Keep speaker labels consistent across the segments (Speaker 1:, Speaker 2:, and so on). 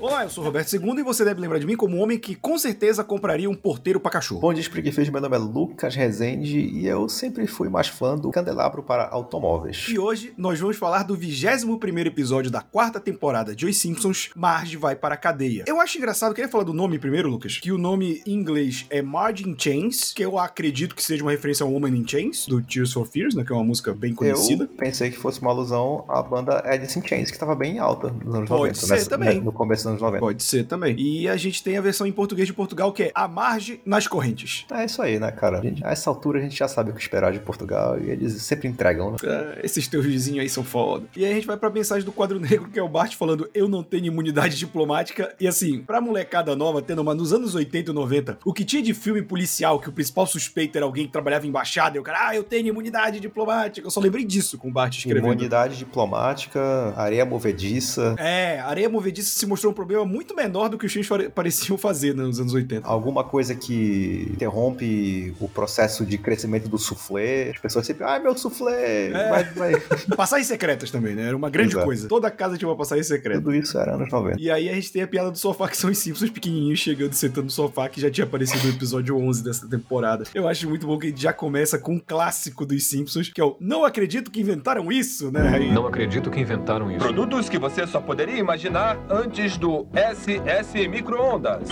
Speaker 1: Olá, eu sou Roberto II e você deve lembrar de mim como um homem que com certeza compraria um porteiro pra cachorro.
Speaker 2: Bom dia, Espreguifiz. Meu nome é Lucas Rezende e eu sempre fui mais fã do candelabro para automóveis.
Speaker 1: E hoje nós vamos falar do 21 episódio da quarta temporada de Os Simpsons, Marge vai para a cadeia. Eu acho engraçado, queria falar do nome primeiro, Lucas, que o nome em inglês é Marge in Chains, que eu acredito que seja uma referência ao Woman in Chains, do Tears for Fears, né, que é uma música bem conhecida.
Speaker 2: Eu pensei que fosse uma alusão à banda Alice in Chains, que estava bem alta nos anos
Speaker 1: Pode
Speaker 2: 90.
Speaker 1: ser
Speaker 2: nessa-
Speaker 1: também.
Speaker 2: No começo dos anos 90.
Speaker 1: Pode ser também. E a gente tem a versão em português de Portugal, que é A Marge nas Correntes.
Speaker 2: É isso aí, né, cara? A, gente- a essa altura a gente já sabe o que esperar de Portugal e eles sempre entregam, né?
Speaker 1: Ah, esses teus vizinhos aí são foda. E aí a gente vai pra mensagem do quadro negro, que é o Bart falando: Eu não tenho imunidade diplomática. E assim, pra molecada nova, tendo uma nos anos 80 e 90, o que tinha de filme policial que o principal suspeito era alguém que trabalhava em embaixada, e o cara, ah, eu tenho imunidade diplomática. Eu só lembrei disso com o Bart escrevendo.
Speaker 2: Imunidade diplomática, areia movediça,
Speaker 1: É, a areia movediça se mostrou um problema muito menor do que os filmes pareciam fazer né, nos anos 80.
Speaker 2: alguma coisa que interrompe o processo de crescimento do soufflé. As pessoas sempre, ai meu soufflé,
Speaker 1: É.
Speaker 2: vai, vai.
Speaker 1: Passagens secretas também, né? Era uma grande
Speaker 2: Exato.
Speaker 1: coisa. Toda casa tinha uma passagem secreta.
Speaker 2: Tudo isso era anos 90.
Speaker 1: E aí a gente tem a piada do sofá, que são os Simpsons pequenininhos chegando e sentando no sofá, que já tinha aparecido no episódio 11 dessa temporada. Eu acho muito bom que a gente já começa com um clássico dos Simpsons, que é o Não acredito que inventaram isso, né?
Speaker 3: Não acredito que inventaram isso.
Speaker 4: Produtos que você só poderia imaginar antes do SS micro-ondas.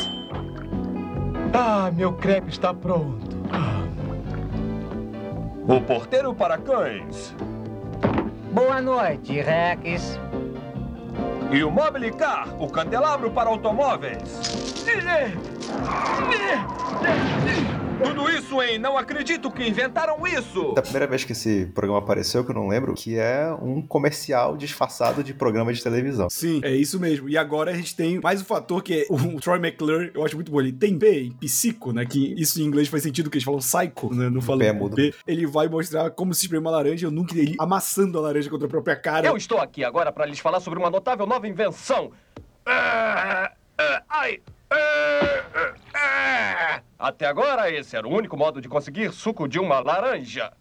Speaker 5: Ah, meu crepe está pronto.
Speaker 4: O porteiro para cães.
Speaker 6: Boa noite, Rex.
Speaker 4: E o Mobilicar, o candelabro para automóveis. Tudo isso em Não Acredito que Inventaram Isso.
Speaker 2: Da primeira vez que esse programa apareceu, que eu não lembro, que é um comercial disfarçado de programa de televisão.
Speaker 1: Sim, é isso mesmo. E agora a gente tem mais um fator que é o Troy McClure, eu acho muito bom. Ele tem P em psico, né? Que isso em inglês faz sentido, que eles falam psycho, né? Não falam
Speaker 2: P é mudo.
Speaker 1: P. Ele vai mostrar como se espreme uma laranja. Eu nunca ele amassando a laranja contra a própria cara.
Speaker 4: Eu estou aqui agora para lhes falar sobre uma notável nova invenção. Ah, ah, Ai! Até agora, esse era o único modo de conseguir suco de uma laranja.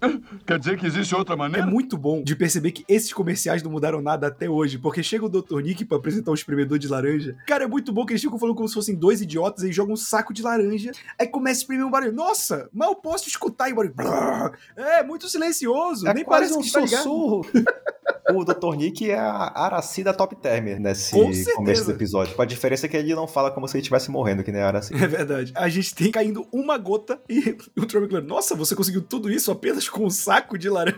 Speaker 5: Quer dizer que existe outra
Speaker 1: É
Speaker 5: maneira?
Speaker 1: muito bom de perceber que esses comerciais não mudaram nada até hoje, porque chega o Dr. Nick pra apresentar o espremedor de laranja. Cara, é muito bom que eles ficam falando como se fossem dois idiotas e jogam um saco de laranja, aí começa a espremer um barulho. Nossa, mal posso escutar e o barulho. É, muito silencioso,
Speaker 2: É
Speaker 1: nem
Speaker 2: quase
Speaker 1: parece
Speaker 2: um
Speaker 1: que está
Speaker 2: sussurro. o Dr. Nick é a Aracida Top Term nesse começo do episódio. Com a diferença é que ele não fala como se ele estivesse morrendo, que nem a Aracida.
Speaker 1: É verdade. A gente tem caindo uma gota e o McClure, nossa, você conseguiu tudo isso apenas com um saco de laranja.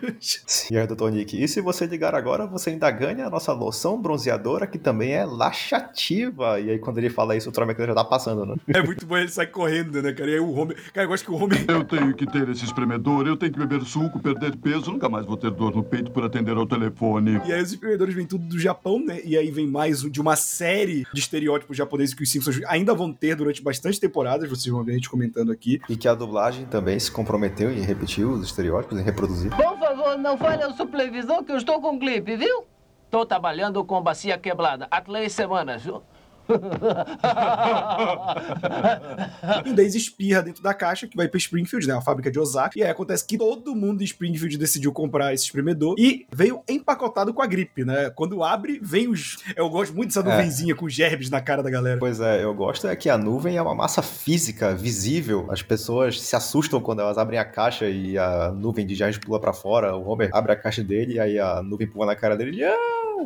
Speaker 2: E aí, Dr. Nick, e se você ligar agora, você ainda ganha a nossa loção bronzeadora, que também é laxativa. E aí, quando ele fala isso, o McClure já tá passando, né?
Speaker 1: É muito bom ele sai correndo, né, cara? E aí o Homer. Cara, eu gosto que o Homer.
Speaker 5: Eu tenho que ter esse espremedor, eu tenho que beber suco, perder peso, nunca mais vou ter dor no peito por atender ao telefone.
Speaker 1: E aí os espremedores vêm tudo do Japão, né? E aí vem mais um- de uma série de estereótipos japoneses que os Simpsons ainda vão ter durante bastante temporadas, vocês vão ver a gente comentando aqui.
Speaker 2: E que a dublagem também se comprometeu em repetir os estereótipos, em reproduzir.
Speaker 6: Por favor, não fale ao supervisor que eu estou com gripe, viu? Tô trabalhando com bacia quebrada há três semanas, viu?
Speaker 1: E o Daisy espirra dentro da caixa, que vai pra Springfield, né? A fábrica de Osaka. E aí acontece que todo mundo de Springfield decidiu comprar esse espremedor e veio empacotado com a gripe, né? Quando abre, vem os. Eu gosto muito dessa
Speaker 2: É.
Speaker 1: nuvenzinha com gerbes na cara da galera.
Speaker 2: Pois é, eu gosto é que a nuvem é uma massa física, visível. As pessoas se assustam quando elas abrem a caixa e a nuvem de giants pula pra fora. O Homer abre a caixa dele e aí a nuvem pula na cara dele. e, "Ah!"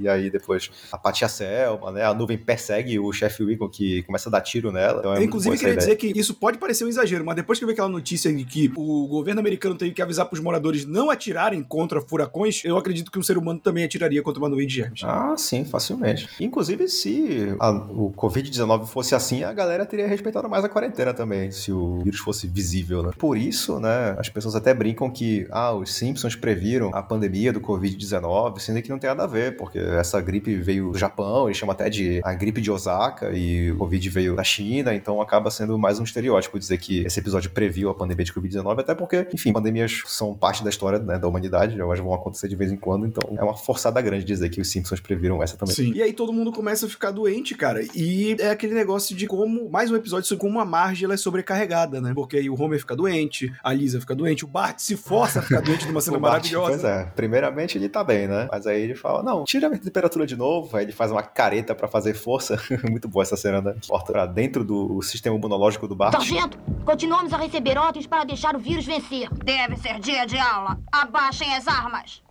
Speaker 2: E aí depois a Patia Selma, né? A nuvem persegue o chefe Wiggum que começa a dar tiro nela. Então é
Speaker 1: inclusive, queria dizer que isso pode parecer um exagero, mas depois que eu vi aquela notícia de que o governo americano teve que avisar pros moradores não atirarem contra furacões, eu acredito que um ser humano também atiraria contra uma nuvem de germes.
Speaker 2: Ah, sim, facilmente. Inclusive, se a- o Covid-19 fosse assim, a galera teria respeitado mais a quarentena também, se o vírus fosse visível, né? Por isso, né, as pessoas até brincam que, ah, os Simpsons previram a pandemia do Covid-19, sendo que não tem nada a ver, porque essa gripe veio do Japão, eles chamam até de a gripe de Osaka, e o Covid veio da China, então acaba sendo mais um estereótipo dizer que esse episódio previu a pandemia de Covid-19, até porque, enfim, pandemias são parte da história né, da humanidade, elas vão acontecer de vez em quando, então é uma forçada grande dizer que os Simpsons previram essa também.
Speaker 1: Sim. E aí todo mundo começa a ficar doente, cara. E é aquele negócio de como, mais um episódio sobre como a Marge ela é sobrecarregada, né? Porque aí o Homer fica doente, a Lisa fica doente, o Bart se força a ficar doente numa cena
Speaker 2: Bart,
Speaker 1: maravilhosa.
Speaker 2: Pois é, primeiramente ele tá bem, né? Mas aí ele fala, não, tira a temperatura de novo, aí ele faz uma careta pra fazer força. Muito boa essa cena, né? Porta pra dentro do sistema imunológico do Bart.
Speaker 3: Sargento, continuamos a receber ordens para deixar o vírus vencer. Deve ser dia de aula. Abaixem as armas.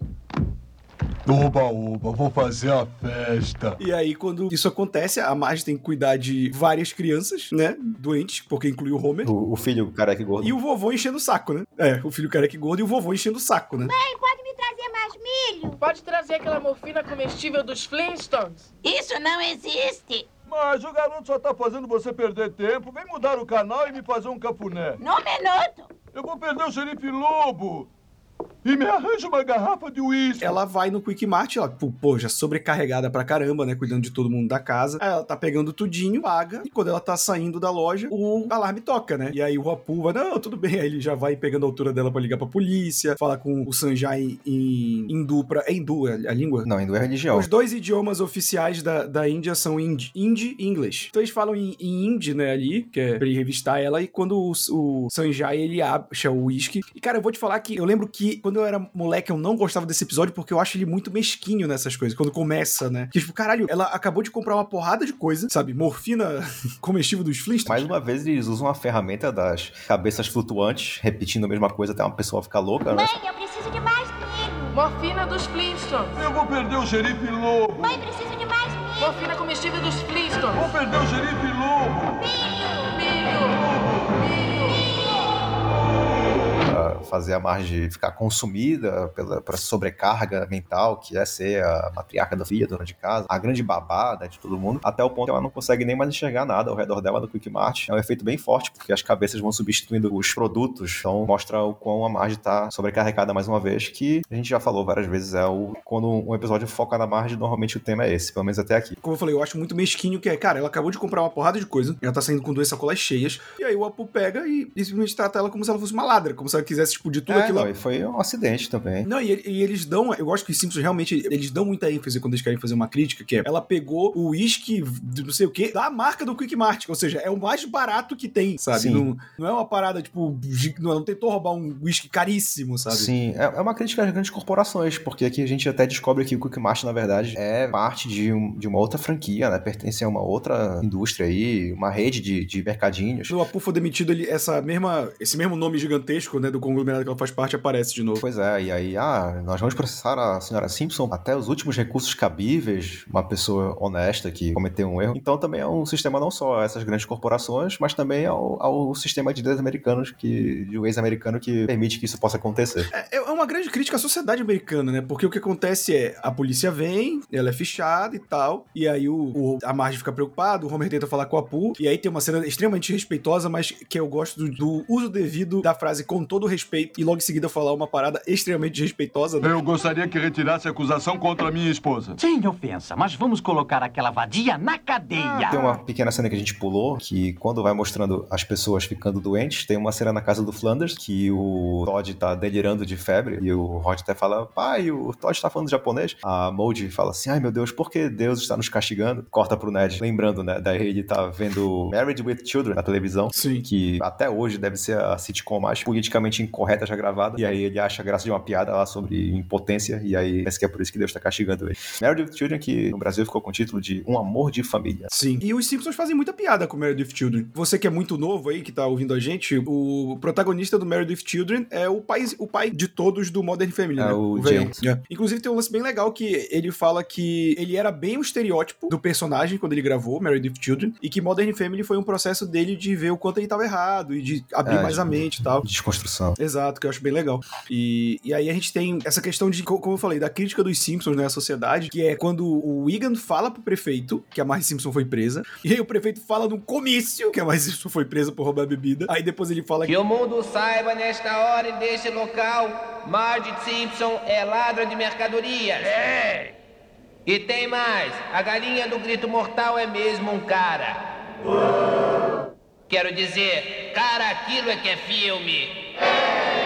Speaker 7: Oba, oba, vou fazer a festa.
Speaker 1: E aí, quando isso acontece, a Marge tem que cuidar de várias crianças, né? Doentes, porque inclui o Homer.
Speaker 2: O, o filho careca e gordo.
Speaker 1: E o vovô enchendo o saco, né? É, o filho careca e gordo e o vovô enchendo o saco, né?
Speaker 3: Mãe, pode me trazer mais milho?
Speaker 8: Pode trazer aquela morfina comestível dos Flintstones.
Speaker 3: Isso não existe.
Speaker 7: Mas o garoto só tá fazendo você perder tempo. Vem mudar o canal e me fazer um cafuné.
Speaker 3: Num minuto.
Speaker 7: Eu vou perder o xerife Lobo. E me arranja uma garrafa de uísque.
Speaker 1: Ela vai no Quick Mart, ela, pô, já sobrecarregada pra caramba, né? Cuidando de todo mundo da casa. Aí ela tá pegando tudinho, paga. E quando ela tá saindo da loja, o alarme toca, né? E aí o Apu vai, não, tudo bem. Aí ele já vai pegando a altura dela pra ligar pra polícia, fala com o Sanjay em hindu pra. É hindu a, a língua?
Speaker 2: Não, hindu é religião.
Speaker 1: Os dois idiomas oficiais da, da Índia são hindi, hindi e inglês. Então eles falam em, em hindi, né, ali, que é pra ele revistar ela, e quando o, o Sanjay, ele acha o uísque. E, cara, eu vou te falar que eu lembro que quando eu era moleque, eu não gostava desse episódio porque eu acho ele muito mesquinho nessas coisas, quando começa, né? Que, tipo, caralho, ela acabou de comprar uma porrada de coisa, sabe? Morfina comestível dos Flintstones.
Speaker 2: Mais uma vez, eles usam a ferramenta das cabeças flutuantes, repetindo a mesma coisa até uma pessoa ficar louca, né?
Speaker 3: Mãe, eu preciso de mais milho.
Speaker 8: Morfina dos Flintstones.
Speaker 7: Eu vou perder o xerife Lobo.
Speaker 3: Mãe, preciso de mais milho.
Speaker 8: Morfina comestível dos Flintstones.
Speaker 7: Vou perder o xerife Lobo.
Speaker 2: Fazer a Marge ficar consumida pela, pela sobrecarga mental, que é ser a matriarca da filha, dona de casa, a grande babada de todo mundo, até o ponto que ela não consegue nem mais enxergar nada ao redor dela no Quick Mart. É um efeito bem forte, porque as cabeças vão substituindo os produtos, então mostra o quão a Marge tá sobrecarregada mais uma vez, que a gente já falou várias vezes, é o quando um episódio foca na Marge, normalmente o tema é esse, pelo menos até aqui.
Speaker 1: Como eu falei, eu acho muito mesquinho que é, cara, ela acabou de comprar uma porrada de coisa, ela tá saindo com duas sacolas cheias, e aí o Apu pega e, e simplesmente trata ela como se ela fosse uma ladra, como se ela quisesse explodir tudo
Speaker 2: É,
Speaker 1: aquilo.
Speaker 2: não, e foi um acidente também.
Speaker 1: Não, e, e eles dão. Eu gosto que os Simpsons realmente. Eles dão muita ênfase quando eles querem fazer uma crítica, que é. Ela pegou o uísque, não sei o quê, da marca do Quick Mart. Ou seja, é o mais barato que tem, sabe? Não, não é uma parada, tipo. Não, não tentou roubar um uísque caríssimo, sabe?
Speaker 2: Sim, é, é uma crítica às grandes corporações, porque aqui a gente até descobre que o Quick Mart, na verdade, é parte de, um- de uma outra franquia, né? Pertence a uma outra indústria aí, uma rede de, de mercadinhos.
Speaker 1: O Apu for demitido, ele, essa mesma, esse mesmo nome gigantesco, né, do conglomerado que ela faz parte, aparece de novo.
Speaker 2: Pois é, e aí, ah, nós vamos processar a senhora Simpson até os últimos recursos cabíveis, uma pessoa honesta que cometeu um erro. Então também é um sistema não só a essas grandes corporações, mas também ao, ao sistema de leis americanos, que, de leis americano que permite que isso possa acontecer.
Speaker 1: É, é uma grande crítica à sociedade americana, né? Porque o que acontece é, a polícia vem, ela é fichada e tal, e aí o, o- a Marge fica preocupado, o Homer tenta falar com a Pooh, e aí tem uma cena extremamente respeitosa, mas que eu gosto do, do uso devido da frase com todo respeito, e logo em seguida falar uma parada extremamente desrespeitosa, né?
Speaker 5: Eu gostaria que retirasse a acusação contra minha esposa.
Speaker 9: Sem ofensa, mas vamos colocar aquela vadia na cadeia.
Speaker 2: Tem uma pequena cena que a gente pulou, que quando vai mostrando as pessoas ficando doentes, tem uma cena na casa do Flanders, que o Todd tá delirando de febre, e o Rod até fala, pai, o Todd tá falando japonês. A Moldy fala assim, ai meu Deus, por que Deus está nos castigando? Corta pro Ned, lembrando, né, daí ele tá vendo Married with Children na televisão,
Speaker 1: Sim.
Speaker 2: que até hoje deve ser a sitcom mais politicamente incorreta já gravada, e aí ele acha graça de uma piada lá sobre impotência, e aí parece que é por isso que Deus tá castigando ele. Married with Children, que no Brasil ficou com o título de Um Amor de Família.
Speaker 1: Sim. E os Simpsons fazem muita piada com Married with Children. Você que é muito novo aí, que tá ouvindo a gente, o protagonista do Married with Children é o pai, o pai de todos do Modern Family,
Speaker 2: É
Speaker 1: né?
Speaker 2: o
Speaker 1: velhão.
Speaker 2: James.
Speaker 1: É. Inclusive tem um lance bem legal que ele fala que ele era bem o estereótipo do personagem quando ele gravou Married with Children e que Modern Family foi um processo dele de ver o quanto ele tava errado e de abrir
Speaker 2: É,
Speaker 1: mais a mente e tal.
Speaker 2: Desconstrução.
Speaker 1: Exato, que eu acho bem legal. E, e aí a gente tem essa questão de, co- como eu falei, da crítica dos Simpsons né, à sociedade, que é quando o Wigan fala pro prefeito que a Marge Simpson foi presa, e aí o prefeito fala num comício que a Marge Simpson foi presa por roubar bebida, aí depois ele fala
Speaker 6: Que o mundo saiba nesta hora e deste local, Marge Simpson é ladra de mercadorias. É!
Speaker 10: E tem mais, a galinha do grito mortal é mesmo um cara. Quero dizer, cara, aquilo é que é filme.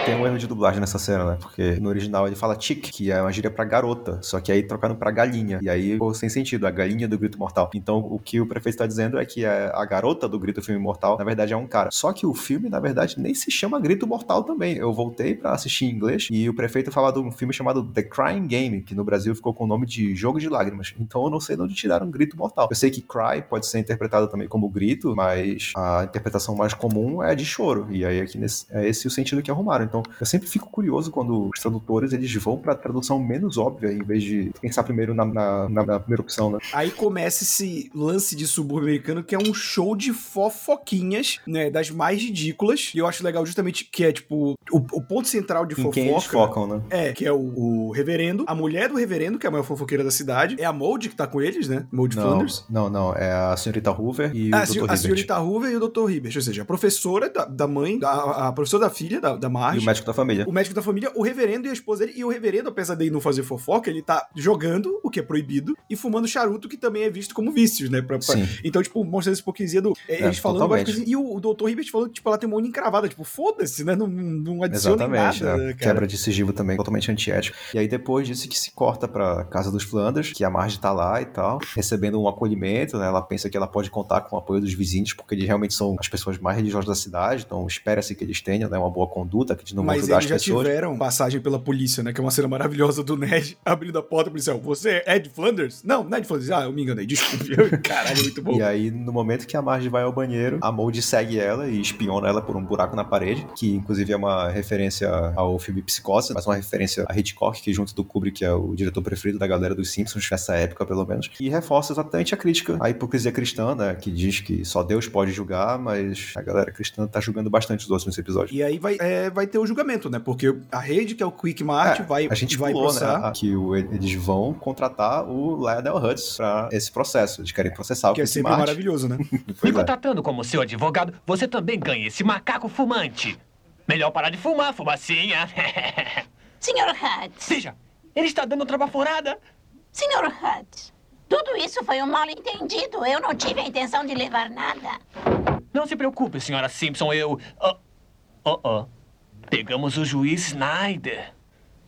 Speaker 2: Tem um erro de dublagem nessa cena, né? Porque no original ele fala chick, que é uma gíria pra garota. Só que aí trocaram pra galinha. E aí ficou sem sentido, a galinha do grito mortal. Então o que o prefeito tá dizendo é que a garota do grito filme mortal, na verdade, é um cara. Só que o filme, na verdade, nem se chama Grito Mortal também. Eu voltei pra assistir em inglês e o prefeito fala de um filme chamado The Crying Game, que no Brasil ficou com o nome de Jogo de Lágrimas. Então eu não sei de onde tiraram Grito Mortal. Eu sei que cry pode ser interpretado também como grito, mas a interpretação mais comum é de choro. E aí aqui nesse, é esse o sentido que arrumaram. Então eu sempre fico curioso quando os tradutores eles vão pra tradução menos óbvia, em vez de pensar primeiro na, na, na, na primeira opção, né?
Speaker 1: Aí começa esse lance de subúrbio americano que é um show de fofoquinhas, né? Das mais ridículas. E eu acho legal justamente que é, tipo, o, o ponto central de
Speaker 2: Em
Speaker 1: fofoca.
Speaker 2: quem eles focam, né?
Speaker 1: É, que é o, o reverendo, a mulher do reverendo, que é a maior fofoqueira da cidade, é a Moldy que tá com eles, né? Moldy
Speaker 2: Não,
Speaker 1: Flanders.
Speaker 2: não, não. É a senhorita Hoover e
Speaker 1: Ah,
Speaker 2: o Dr.
Speaker 1: a senhorita Hoover e o Dr. Hibbert, ou seja, a professora da, da mãe, da, a professora da filha, da, da Marge.
Speaker 2: O médico da família.
Speaker 1: O médico da família, o reverendo e a esposa dele. E o reverendo, apesar de não fazer fofoca, ele tá jogando, o que é proibido, e fumando charuto, que também é visto como vícios, né? Pra- pra-
Speaker 2: Sim.
Speaker 1: Então, tipo, mostra essa hipocrisia do. é,
Speaker 2: É,
Speaker 1: eles falando várias coisas, E o, o doutor Hibbert falando que, tipo, ela tem uma unha encravada. Tipo, foda-se, né? Não, não adiciona
Speaker 2: Exatamente,
Speaker 1: nada,
Speaker 2: né? quebra de sigilo também, totalmente antiético. E aí depois disso que se corta pra casa dos Flanders, que a Marge tá lá e tal, recebendo um acolhimento, né? Ela pensa que ela pode contar com o apoio dos vizinhos, porque eles realmente são as pessoas mais religiosas da cidade, então espera-se que eles tenham, né, uma boa conduta, que de não vão
Speaker 1: Mas eles já
Speaker 2: pessoas.
Speaker 1: tiveram passagem pela polícia, né? Que é uma cena maravilhosa do Ned abrindo a porta policial. Você é Ed Flanders? Não, não é Ed Flanders. Ah, eu me enganei, desculpe. Caralho, muito bom.
Speaker 2: E aí, no momento que a Marge vai ao banheiro, a Moldy segue ela e espiona ela por um buraco na parede, que inclusive é uma referência ao filme Psicose, mas uma referência a Hitchcock, que junto do Kubrick é o diretor preferido da galera dos Simpsons, nessa época pelo menos, e reforça exatamente a crítica à hipocrisia cristã, né, que diz que só Deus pode julgar, mas a galera cristã tá julgando bastante os outros nesse episódio.
Speaker 1: E aí vai, é, vai ter o julgamento, né? Porque a rede, que é o Quick Mart,
Speaker 2: É,
Speaker 1: vai,
Speaker 2: a gente
Speaker 1: vai
Speaker 2: pulou, né,
Speaker 1: processar.
Speaker 2: a- que o- eles vão contratar o Lionel Hutz pra esse processo. Eles querem processar o
Speaker 1: Que é sempre
Speaker 2: Mart.
Speaker 1: maravilhoso, né?
Speaker 9: Me
Speaker 2: é.
Speaker 9: contratando como seu advogado, você também ganha esse macaco fumante. Melhor parar de fumar, fumacinha.
Speaker 3: Senhor Hutz.
Speaker 9: Veja, ele está dando outra baforada.
Speaker 3: Senhor Hutz. Tudo isso foi um mal entendido. Eu não tive a intenção de levar nada.
Speaker 9: Não se preocupe, senhora Simpson, eu... Oh, oh, oh. Pegamos o juiz Snyder.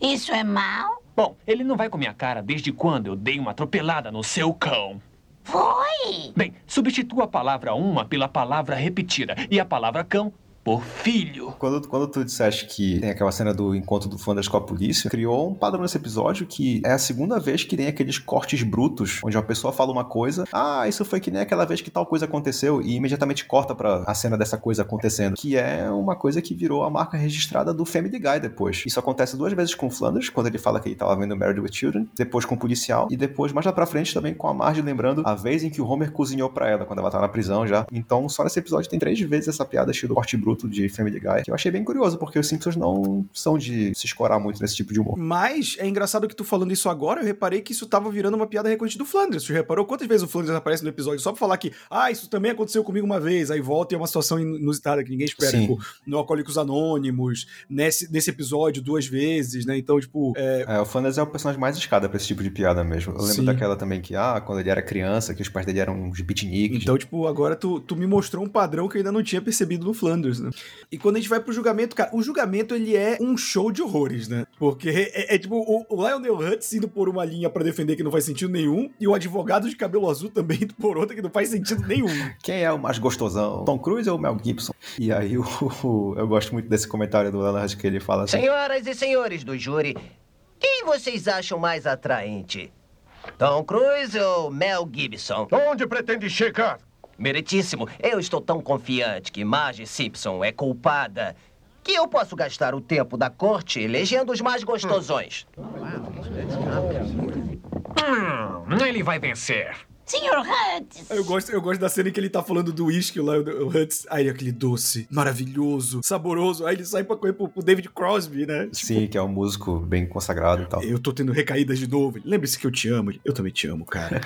Speaker 3: Isso é mal?
Speaker 9: Bom, ele não vai com minha cara desde quando eu dei uma atropelada no seu cão.
Speaker 3: Foi?
Speaker 9: Bem, substitua a palavra uma pela palavra repetida e a palavra cão por filho.
Speaker 2: Quando, quando tu disseste que tem aquela cena do encontro do Flanders com a polícia, criou um padrão nesse episódio que é a segunda vez que tem aqueles cortes brutos, onde uma pessoa fala uma coisa, ah, isso foi que nem aquela vez que tal coisa aconteceu, e imediatamente corta pra a cena dessa coisa acontecendo, que é uma coisa que virou a marca registrada do Family Guy depois. Isso acontece duas vezes com o Flanders, quando ele fala que ele tava vendo Married with Children, depois com o policial, e depois, mais lá pra frente, também com a Marge lembrando a vez em que o Homer cozinhou pra ela, quando ela tava na prisão já. Então, só nesse episódio tem três vezes essa piada estilo corte bruto de Family Guy, que eu achei bem curioso, porque os Simpsons não são de se escorar muito nesse tipo de humor.
Speaker 1: Mas é engraçado que tu falando isso agora, eu reparei que isso tava virando uma piada recorrente do Flanders. Tu reparou quantas vezes o Flanders aparece no episódio só pra falar que, ah, isso também aconteceu comigo uma vez, aí volta e é uma situação inusitada que ninguém espera.
Speaker 2: Sim.
Speaker 1: Tipo, no Alcoólicos Anônimos, nesse, nesse episódio duas vezes, né? Então, tipo, é,
Speaker 2: É, o Flanders é o personagem mais escada pra esse tipo de piada mesmo. Eu lembro
Speaker 1: Sim.
Speaker 2: daquela também que, ah, quando ele era criança, que os pais dele eram uns beatniks.
Speaker 1: Então, tipo, agora tu, tu me mostrou um padrão que eu ainda não tinha percebido no Flanders, né? E quando a gente vai pro julgamento, cara, o julgamento ele é um show de horrores, né? Porque é, é tipo o, o Lionel Hutz indo por uma linha pra defender que não faz sentido nenhum, e o advogado de cabelo azul também indo por outra que não faz sentido nenhum.
Speaker 2: Quem é o mais gostosão? Tom Cruise ou Mel Gibson? E aí o, o- eu gosto muito desse comentário do Leonard que ele fala assim.
Speaker 10: Senhoras e senhores do júri, quem vocês acham mais atraente? Tom Cruise ou Mel Gibson?
Speaker 4: Onde pretende chegar?
Speaker 10: Meritíssimo, eu estou tão confiante que Marge Simpson é culpada que eu posso gastar o tempo da corte elegendo os mais gostosões.
Speaker 9: Hum, ele vai vencer.
Speaker 3: Senhor Hutz!
Speaker 1: Eu gosto, eu gosto da cena em que ele tá falando do uísque lá, o Hutz. Aí ele, aquele doce, maravilhoso, saboroso. Aí ele sai pra correr pro, pro David Crosby, né?
Speaker 2: Sim, que é um músico bem consagrado e tal.
Speaker 1: Eu tô tendo recaídas de novo. Lembre-se que eu te amo. Eu também te amo, cara.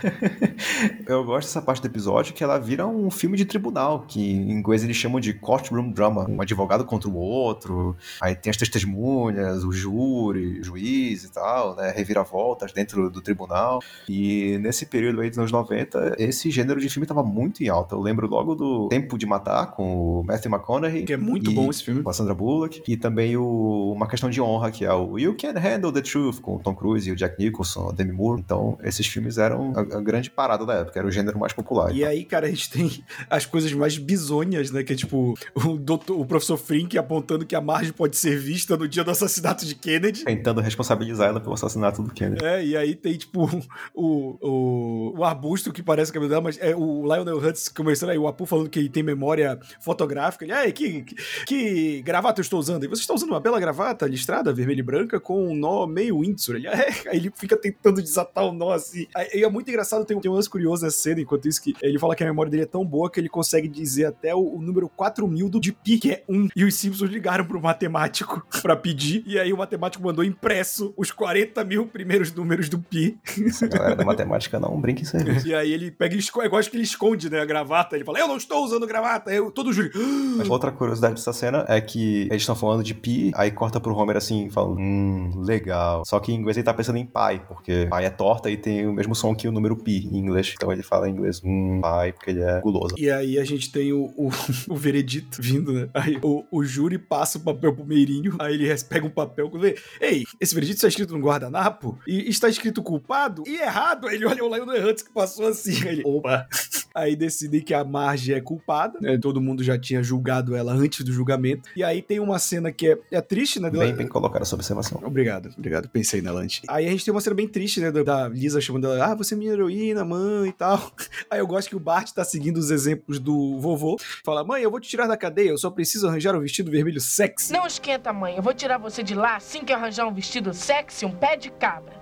Speaker 2: Eu gosto dessa parte do episódio que ela vira um filme de tribunal, que em inglês eles chamam de courtroom drama. Um advogado contra o outro, aí tem as testemunhas, o júri, o juiz e tal, né? Reviravoltas dentro do tribunal. E nesse período aí dos anos 90, esse gênero de filme tava muito em alta. Eu lembro logo do Tempo de Matar, com o Matthew McConaughey.
Speaker 1: Que é muito
Speaker 2: e-
Speaker 1: bom esse filme.
Speaker 2: Com a Sandra Bullock. E também o Uma Questão de Honra, que é o You Can Handle the Truth, com o Tom Cruise e o Jack Nicholson, a Demi Moore. Então, esses filmes eram a, a grande parada da época, era o gênero mais popular.
Speaker 1: E aí, cara, a gente tem as coisas mais bizonhas, né? Que é tipo o, doutor, o professor Frink apontando que a Marge pode ser vista no dia do assassinato de Kennedy.
Speaker 2: Tentando responsabilizar ela pelo assassinato do Kennedy.
Speaker 1: É, e aí tem, tipo, o, o, o arbusto que parece o cabelo dela, mas é o Lionel Hutz começando aí, o Apu falando que ele tem memória fotográfica. Ele, "Ei, que, que, que gravata eu estou usando? E você está usando uma bela gravata listrada, vermelha e branca, com um nó meio Windsor. Ele, é, aí ele fica tentando desatar o nó assim. Aí, e é muito engraçado, tem, tem um lance curioso nessa cena, enquanto isso, que ele fala que a memória dele é tão boa que ele consegue dizer até o, o número 4000 do de pi, que é 1. E os Simpsons ligaram pro matemático pra pedir, e aí o matemático mandou impresso os 40 mil primeiros números do pi.
Speaker 2: Essa galera da matemática não brinca em serviço.
Speaker 1: E aí ele pega e esconde, eu gosto que ele esconde, né, a gravata. Ele fala, eu não estou usando gravata. Eu, todo júri.
Speaker 2: Mas outra curiosidade dessa cena é que eles estão falando de pi, aí corta pro Homer assim, falando, hum, legal. Só que em inglês ele tá pensando em pai, porque pai é torta e tem o mesmo som que o número pi em inglês. Então ele fala em inglês, hum, pai, porque ele é guloso.
Speaker 1: E aí a gente tem o, o, o veredito vindo, né? Aí o, o júri passa o papel pro Meirinho, aí ele pega um papel e vê, ei, esse veredito está escrito no guardanapo e está escrito culpado e errado. Aí ele olha o Lionel Hutz que passou assim, aí ele, opa. Aí decidem que a Marge é culpada, né? Todo mundo já tinha julgado ela antes do julgamento. E aí tem uma cena que é, é triste, né?
Speaker 2: Bem, bem colocada essa observação.
Speaker 1: Obrigado, obrigado. Pensei nela antes. Aí a gente tem uma cena bem triste, né? Da da Lisa chamando ela, ah, você é minha heroína, mãe e tal. Aí eu gosto que o Bart tá seguindo os exemplos do vovô. Fala, mãe, eu vou te tirar da cadeia, eu só preciso arranjar um vestido vermelho sexy.
Speaker 8: Não esquenta, mãe. Eu vou tirar você de lá assim que eu arranjar um vestido sexy, um pé de cabra.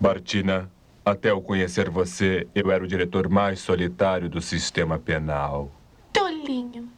Speaker 11: Bartina, até eu conhecer você, eu era o diretor mais solitário do sistema penal.
Speaker 8: Tolinho.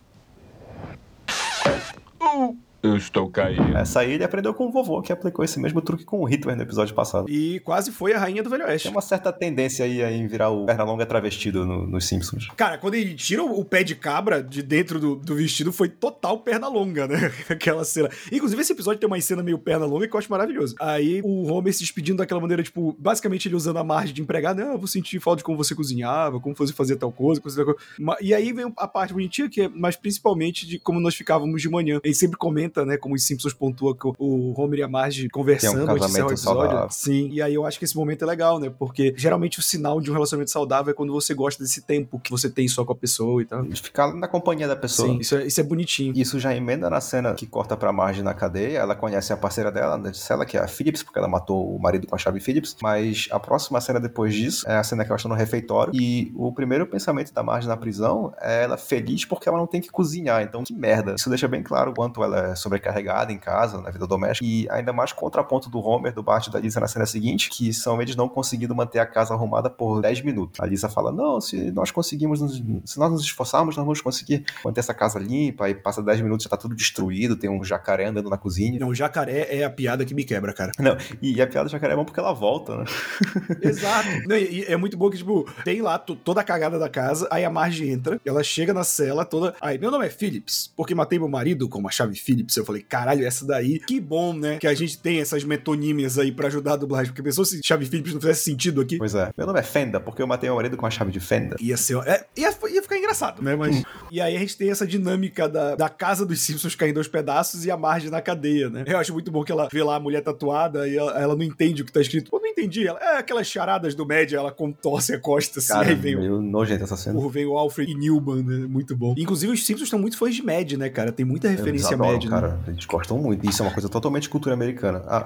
Speaker 11: Eu estou caído.
Speaker 2: Essa aí ele aprendeu com o vovô, que aplicou esse mesmo truque com o Hitler no episódio passado.
Speaker 1: E quase foi a rainha do Velho Oeste.
Speaker 2: Tem uma certa tendência aí em virar o Pernalonga travestido no- nos Simpsons.
Speaker 1: Cara, quando ele tira o pé de cabra de dentro do, do vestido, foi total perna longa, né? Aquela cena. Inclusive, esse episódio tem uma cena meio perna longa que eu acho maravilhoso. Aí o Homer se despedindo daquela maneira, tipo, basicamente ele usando a margem de empregado, né? Ah, eu vou sentir falta de como você cozinhava, como você fazia tal coisa, coisa tal coisa. Ma- E aí vem a parte bonitinha, que é mais principalmente de como nós ficávamos de manhã. Ele sempre comenta, né? Como os Simpsons pontua que o- Homer e a Marge conversando antes de encerrar o
Speaker 2: casamento
Speaker 1: episódio.
Speaker 2: saudável.
Speaker 1: Sim, e aí eu acho que esse momento é legal, né? Porque geralmente o sinal de um relacionamento saudável é quando você gosta desse tempo que você tem só com a pessoa e tal.
Speaker 2: De ficar na companhia da pessoa.
Speaker 1: Sim, isso é, isso é bonitinho.
Speaker 2: Isso já emenda na cena que corta pra Marge na cadeia. Ela conhece a parceira dela, da cela, que é a Phillips, porque ela matou o marido com a chave Phillips. Mas a próxima cena depois disso é a cena que ela está no refeitório. E o primeiro pensamento da Marge na prisão é ela feliz porque ela não tem que cozinhar. Então, que merda. Isso deixa bem claro o quanto ela é sobrecarregada em casa, na vida doméstica. E ainda mais contraponto do Homer, do Bart e da Lisa na cena seguinte, que são eles não conseguindo manter a casa arrumada por 10 minutos. A Lisa fala: Não, se nós conseguimos, nos- se nós nos esforçarmos, nós vamos conseguir manter essa casa limpa. Aí passa 10 minutos, já tá tudo destruído, tem um jacaré andando na cozinha.
Speaker 1: Não, o jacaré é a piada que me quebra, cara.
Speaker 2: Não, e a piada do jacaré é bom porque ela volta, né?
Speaker 1: Exato. Não, e, e é muito bom que, tipo, tem lá to- toda a cagada da casa, aí a Marge entra, ela chega na cela toda. Aí, meu nome é Phillips, porque matei meu marido com uma chave Phillips. Eu falei, caralho, essa daí, que bom, né? Que a gente tem essas metonímias aí pra ajudar a dublagem. Porque pensou se chave Phillips não fizesse sentido aqui?
Speaker 2: Pois é. Meu nome é Fenda, porque eu matei meu marido com a chave de Fenda.
Speaker 1: Ia ser. É, ia, ia ficar engraçado, né? Mas. e aí a gente tem essa dinâmica da, da casa dos Simpsons caindo aos pedaços e a Marge na cadeia, né? Eu acho muito bom que ela vê lá a mulher tatuada e ela, ela não entende o que tá escrito. Pô, não entendi. Ela, é aquelas charadas do média, ela contorce a costa assim,
Speaker 2: Cara,
Speaker 1: aí vem o.
Speaker 2: meio nojento essa cena.
Speaker 1: Vem o Alfred Newman, né? Muito bom. Inclusive, os Simpsons estão muito fãs de Mad, né, cara? Tem muita referência a
Speaker 2: adoram,
Speaker 1: Mad
Speaker 2: cara. Cara. Eles gostam muito. Isso é uma coisa totalmente cultura americana. A,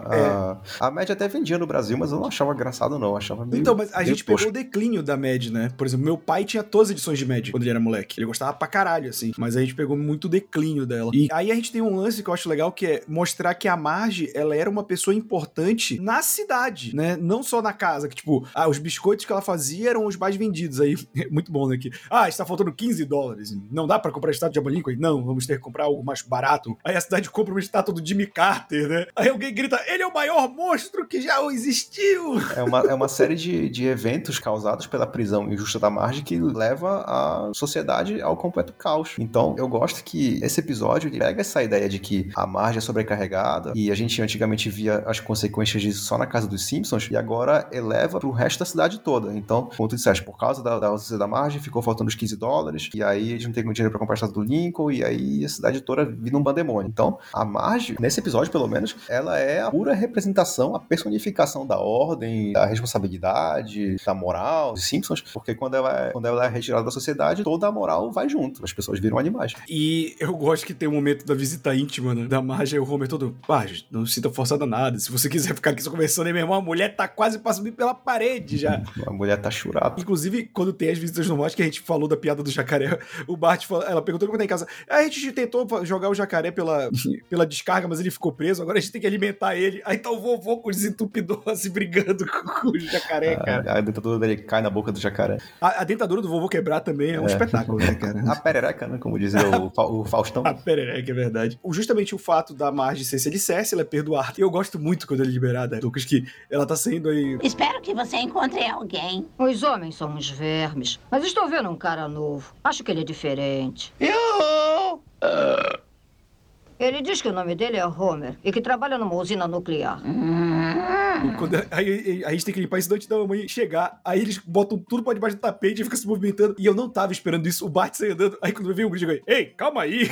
Speaker 2: a, a Mad até vendia no Brasil, mas eu não achava engraçado, não. Eu achava meio.
Speaker 1: Então, mas a gente
Speaker 2: tosco.
Speaker 1: pegou o declínio da Mad, né? Por exemplo, meu pai tinha todas as edições de Mad quando ele era moleque. Ele gostava pra caralho, assim. Mas a gente pegou muito o declínio dela. E aí a gente tem um lance que eu acho legal, que é mostrar que a Marge, ela era uma pessoa importante na cidade, né? Não só na casa, que tipo, ah, os biscoitos que ela fazia eram os mais vendidos. Aí, muito bom, né? Que, ah, está faltando 15 dólares. Não dá pra comprar estátua de Abraham Lincoln? Não, vamos ter que comprar algo mais barato. Aí a cidade compra uma estátua do Jimmy Carter, né? Aí alguém grita, ele é o maior monstro que já existiu!
Speaker 2: É uma, é uma série de, de eventos causados pela prisão injusta da Marge que leva a sociedade ao completo caos. Então, eu gosto que esse episódio pega essa ideia de que a Marge é sobrecarregada e a gente antigamente via as consequências disso só na casa dos Simpsons e agora eleva pro resto da cidade toda. Então, como tu disseste, por causa da, da ausência da Marge, ficou faltando os 15 dólares e aí eles não tem dinheiro pra comprar a estátua do Lincoln e aí a cidade toda vira um bandemônio. Então, a Marge, nesse episódio pelo menos, ela é a pura representação, a personificação da ordem, da responsabilidade, da moral dos Simpsons, porque quando ela, é, quando ela é retirada da sociedade, toda a moral vai junto. As pessoas viram animais.
Speaker 1: E eu gosto que tem um momento da visita íntima, né? Da Marge e o Homer todo, Marge, não sinta forçada nada. Se você quiser ficar aqui só conversando aí, meu irmão, a mulher tá quase passando pela parede já.
Speaker 2: A mulher tá churada.
Speaker 1: Inclusive, quando tem as visitas normais, que a gente falou da piada do jacaré, o Bart falou, ela perguntou quando tá em casa. A gente tentou jogar o jacaré pela, pela descarga, mas ele ficou preso, agora a gente tem que alimentar ele. Aí tá o vovô com o desentupidor se brigando com, com o jacaré, cara.
Speaker 2: A, a dentadura dele cai na boca do jacaré.
Speaker 1: A, a dentadura do vovô quebrar também é um
Speaker 2: É.
Speaker 1: espetáculo, né, cara?
Speaker 2: A perereca, né? Como dizia o, o Faustão.
Speaker 1: A perereca, é verdade. O- Justamente o fato da Marge ser alicerce, ela é perdoada. E eu gosto muito quando ela é liberada, Lucas, que ela tá saindo aí...
Speaker 3: Espero que você encontre alguém.
Speaker 12: Os homens são uns vermes. Mas estou vendo um cara novo. Acho que ele é diferente.
Speaker 10: Eu!
Speaker 12: Ele diz que o nome dele é Homer e que trabalha numa usina nuclear.
Speaker 1: Quando, aí, aí- a gente tem que limpar isso antes da mamãe chegar. Aí eles botam tudo pra debaixo do tapete e fica se movimentando. E eu não tava esperando isso. O Bart sai andando. Aí quando veio um grito, eu falei, ei, calma aí.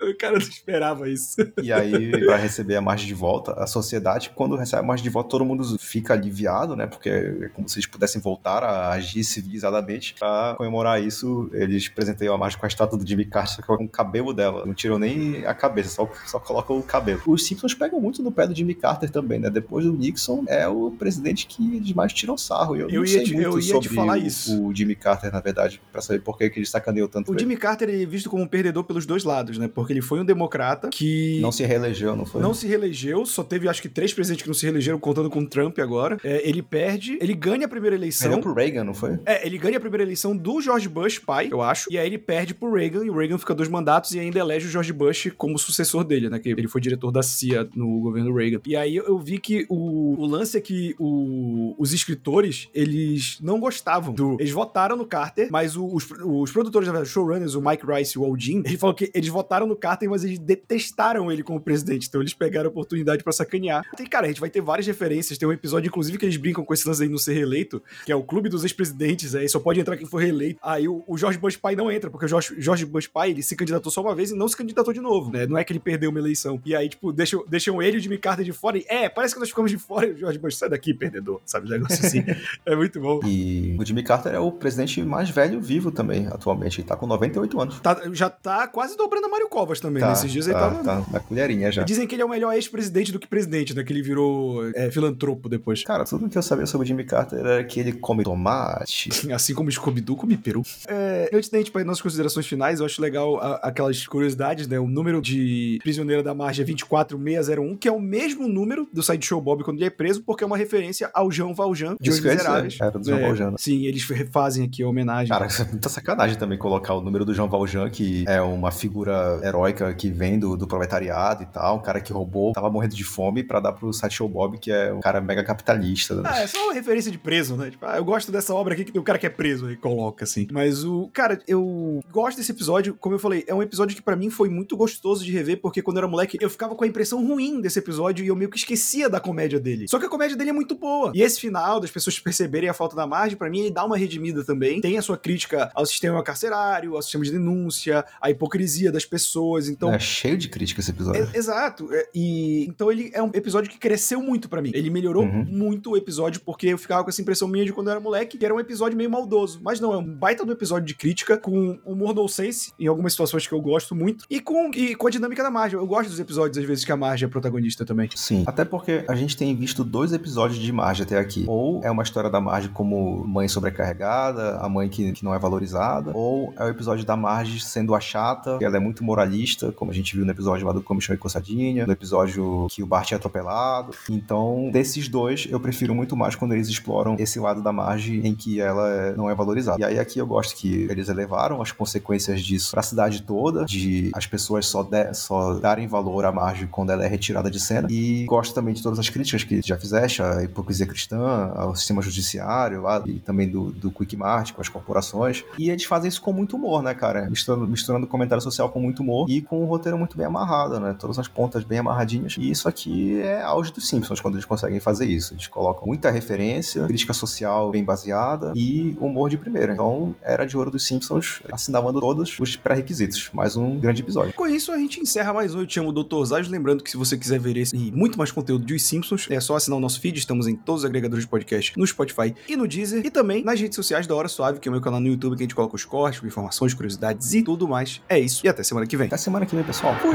Speaker 1: O cara não esperava isso.
Speaker 2: E aí, pra receber a margem de volta, a sociedade, quando recebe a margem de volta, todo mundo fica aliviado, né? Porque é como se eles pudessem voltar a agir civilizadamente. Pra comemorar isso, eles presenteiam a margem com a estátua do Jimmy Carter, com o cabelo dela. Não tiram nem a cabeça, só, só colocam o cabelo. Os Simpsons pegam muito no pé do Jimmy Carter também, né? Depois do Nixon, é o presidente que eles mais tiram sarro. E Eu,
Speaker 1: Eu
Speaker 2: não
Speaker 1: ia
Speaker 2: sei
Speaker 1: te-
Speaker 2: muito
Speaker 1: eu ia te
Speaker 2: sobre
Speaker 1: falar
Speaker 2: o,
Speaker 1: isso.
Speaker 2: o Jimmy Carter, na verdade, pra saber por que que ele sacaneou tanto
Speaker 1: O
Speaker 2: ele.
Speaker 1: Jimmy Carter é visto como um perdedor pelos dois lados, né? Porque ele foi um democrata que.
Speaker 2: Não se reelegeu, não foi?
Speaker 1: Não se reelegeu, só teve acho que três presidentes que não se reelegeram, contando com o Trump agora. É, ele perde, ele ganha a primeira eleição.
Speaker 2: Perdeu pro Reagan, não foi?
Speaker 1: É, ele ganha a primeira eleição do George Bush, pai, eu acho. E aí ele perde pro Reagan, e o Reagan fica dois mandatos e ainda elege o George Bush como sucessor dele, né? Que ele foi diretor da CIA no governo Reagan. E aí eu vi que o, o lance é que o- os escritores, eles não gostavam do. Eles votaram no Carter, mas o- os, os produtores, verdade, showrunners, o Mike Rice e o Al Jean, ele falou que eles votaram no Carter, mas eles detestaram ele como presidente. Então eles pegaram a oportunidade pra sacanear. E, cara, a gente vai ter várias referências. Tem um episódio, inclusive, que eles brincam com esse lance aí no ser reeleito, que é o clube dos ex-presidentes. Aí só pode entrar quem for reeleito. Aí o, o George Bush pai não entra, porque o George, George Bush pai ele se candidatou só uma vez e não se candidatou de novo, né? Não é que ele perdeu uma eleição. E aí, tipo, deixam, deixam ele e o Jimmy Carter de fora. E, é, parece que nós ficamos de fora e o George Bush sai daqui, perdedor. Sabe? Um negócio assim. é muito bom.
Speaker 2: E o Jimmy Carter é o presidente mais velho vivo também, atualmente. Ele tá com 98 anos.
Speaker 1: Tá- já tá quase dobrando a Mário Também.
Speaker 2: Tá,
Speaker 1: Nesses dias ele
Speaker 2: tá,
Speaker 1: tava.
Speaker 2: tá na colherinha já.
Speaker 1: Dizem que ele é o melhor ex-presidente do que presidente, né? Que ele virou é, filantropo depois.
Speaker 2: Cara, tudo que eu sabia sobre o Jimmy Carter era que ele come tomate.
Speaker 1: Assim como Scooby-Doo come peru. É, antes da gente ir para nossas considerações finais, eu acho legal a- aquelas curiosidades, né? O número de prisioneiro da margem é 24601, que é o mesmo número do Sideshow Bob quando ele é preso, porque é uma referência ao Jean Valjean de Os Miseráveis.
Speaker 2: era do Jean
Speaker 1: É,
Speaker 2: Valjean, né?
Speaker 1: Sim, eles refazem aqui a homenagem.
Speaker 2: Cara, muita sacanagem também colocar o número do João Valjean, que é uma figura heróica que vem do, do proletariado e tal, um cara que roubou, tava morrendo de fome pra dar pro Sideshow Bob, que é um cara mega capitalista. né?
Speaker 1: Ah, é só uma referência de preso, né? Tipo, ah, eu gosto dessa obra aqui que tem o cara que é preso aí, coloca assim. Mas o. Cara, eu gosto desse episódio, como eu falei, é um episódio que pra mim foi muito gostoso de rever, porque quando eu era moleque, eu ficava com a impressão ruim desse episódio e eu meio que esquecia da comédia dele. Só que a comédia dele é muito boa. E esse final, das pessoas perceberem a falta da margem, pra mim ele dá uma redimida também. Tem a sua crítica ao sistema carcerário, ao sistema de denúncia, à hipocrisia das pessoas. Pessoas. Então.
Speaker 2: É cheio de crítica esse episódio.
Speaker 1: É, exato. É, e então ele é um episódio que cresceu muito pra mim. Ele melhorou
Speaker 2: Uhum.
Speaker 1: muito o episódio, porque eu ficava com essa impressão minha de quando eu era moleque, que era um episódio meio maldoso. Mas não, é um baita do episódio de crítica, com humor nonsense, em algumas situações que eu gosto muito, e com, e com a dinâmica da Marge. Eu gosto dos episódios, às vezes, que a Marge é protagonista também.
Speaker 2: Sim. Até porque a gente tem visto dois episódios de Marge até aqui. Ou é uma história da Marge como mãe sobrecarregada, a mãe que, que não é valorizada, ou é o episódio da Marge sendo a chata, que ela é muito moralista, como a gente viu no episódio lá do Comichão e Coçadinha, no episódio que o Bart é atropelado. Então, desses dois, eu prefiro muito mais quando eles exploram esse lado da Marge em que ela não é valorizada. E aí aqui eu gosto que eles elevaram as consequências disso pra cidade toda, de as pessoas só, de- só darem valor à Marge quando ela é retirada de cena. E gosto também de todas as críticas que já fizeste, a hipocrisia cristã, ao sistema judiciário lá, e também do, do Quick Mart, com as corporações. E eles fazem isso com muito humor, né, cara? Misturando, misturando comentário social com muito humor e com um roteiro muito bem amarrado, né? Todas as pontas bem amarradinhas. E isso aqui é auge dos Simpsons, quando eles conseguem fazer isso. Eles colocam muita referência, crítica social bem baseada e humor de primeira. Então, era de ouro dos Simpsons, assinavando todos os pré-requisitos. Mais um grande episódio.
Speaker 1: Com isso, a gente encerra mais um Eu Te Amo, Dr. Zaz. Lembrando que se você quiser ver esse e muito mais conteúdo de Os Simpsons, é só assinar o nosso feed. Estamos em todos os agregadores de podcast, no Spotify e no Deezer. E também nas redes sociais da Hora Suave, que é o meu canal no YouTube, que a gente coloca os cortes, informações, curiosidades e tudo mais. É isso. E até semana que vem.
Speaker 2: Até semana que vem, pessoal. Fui!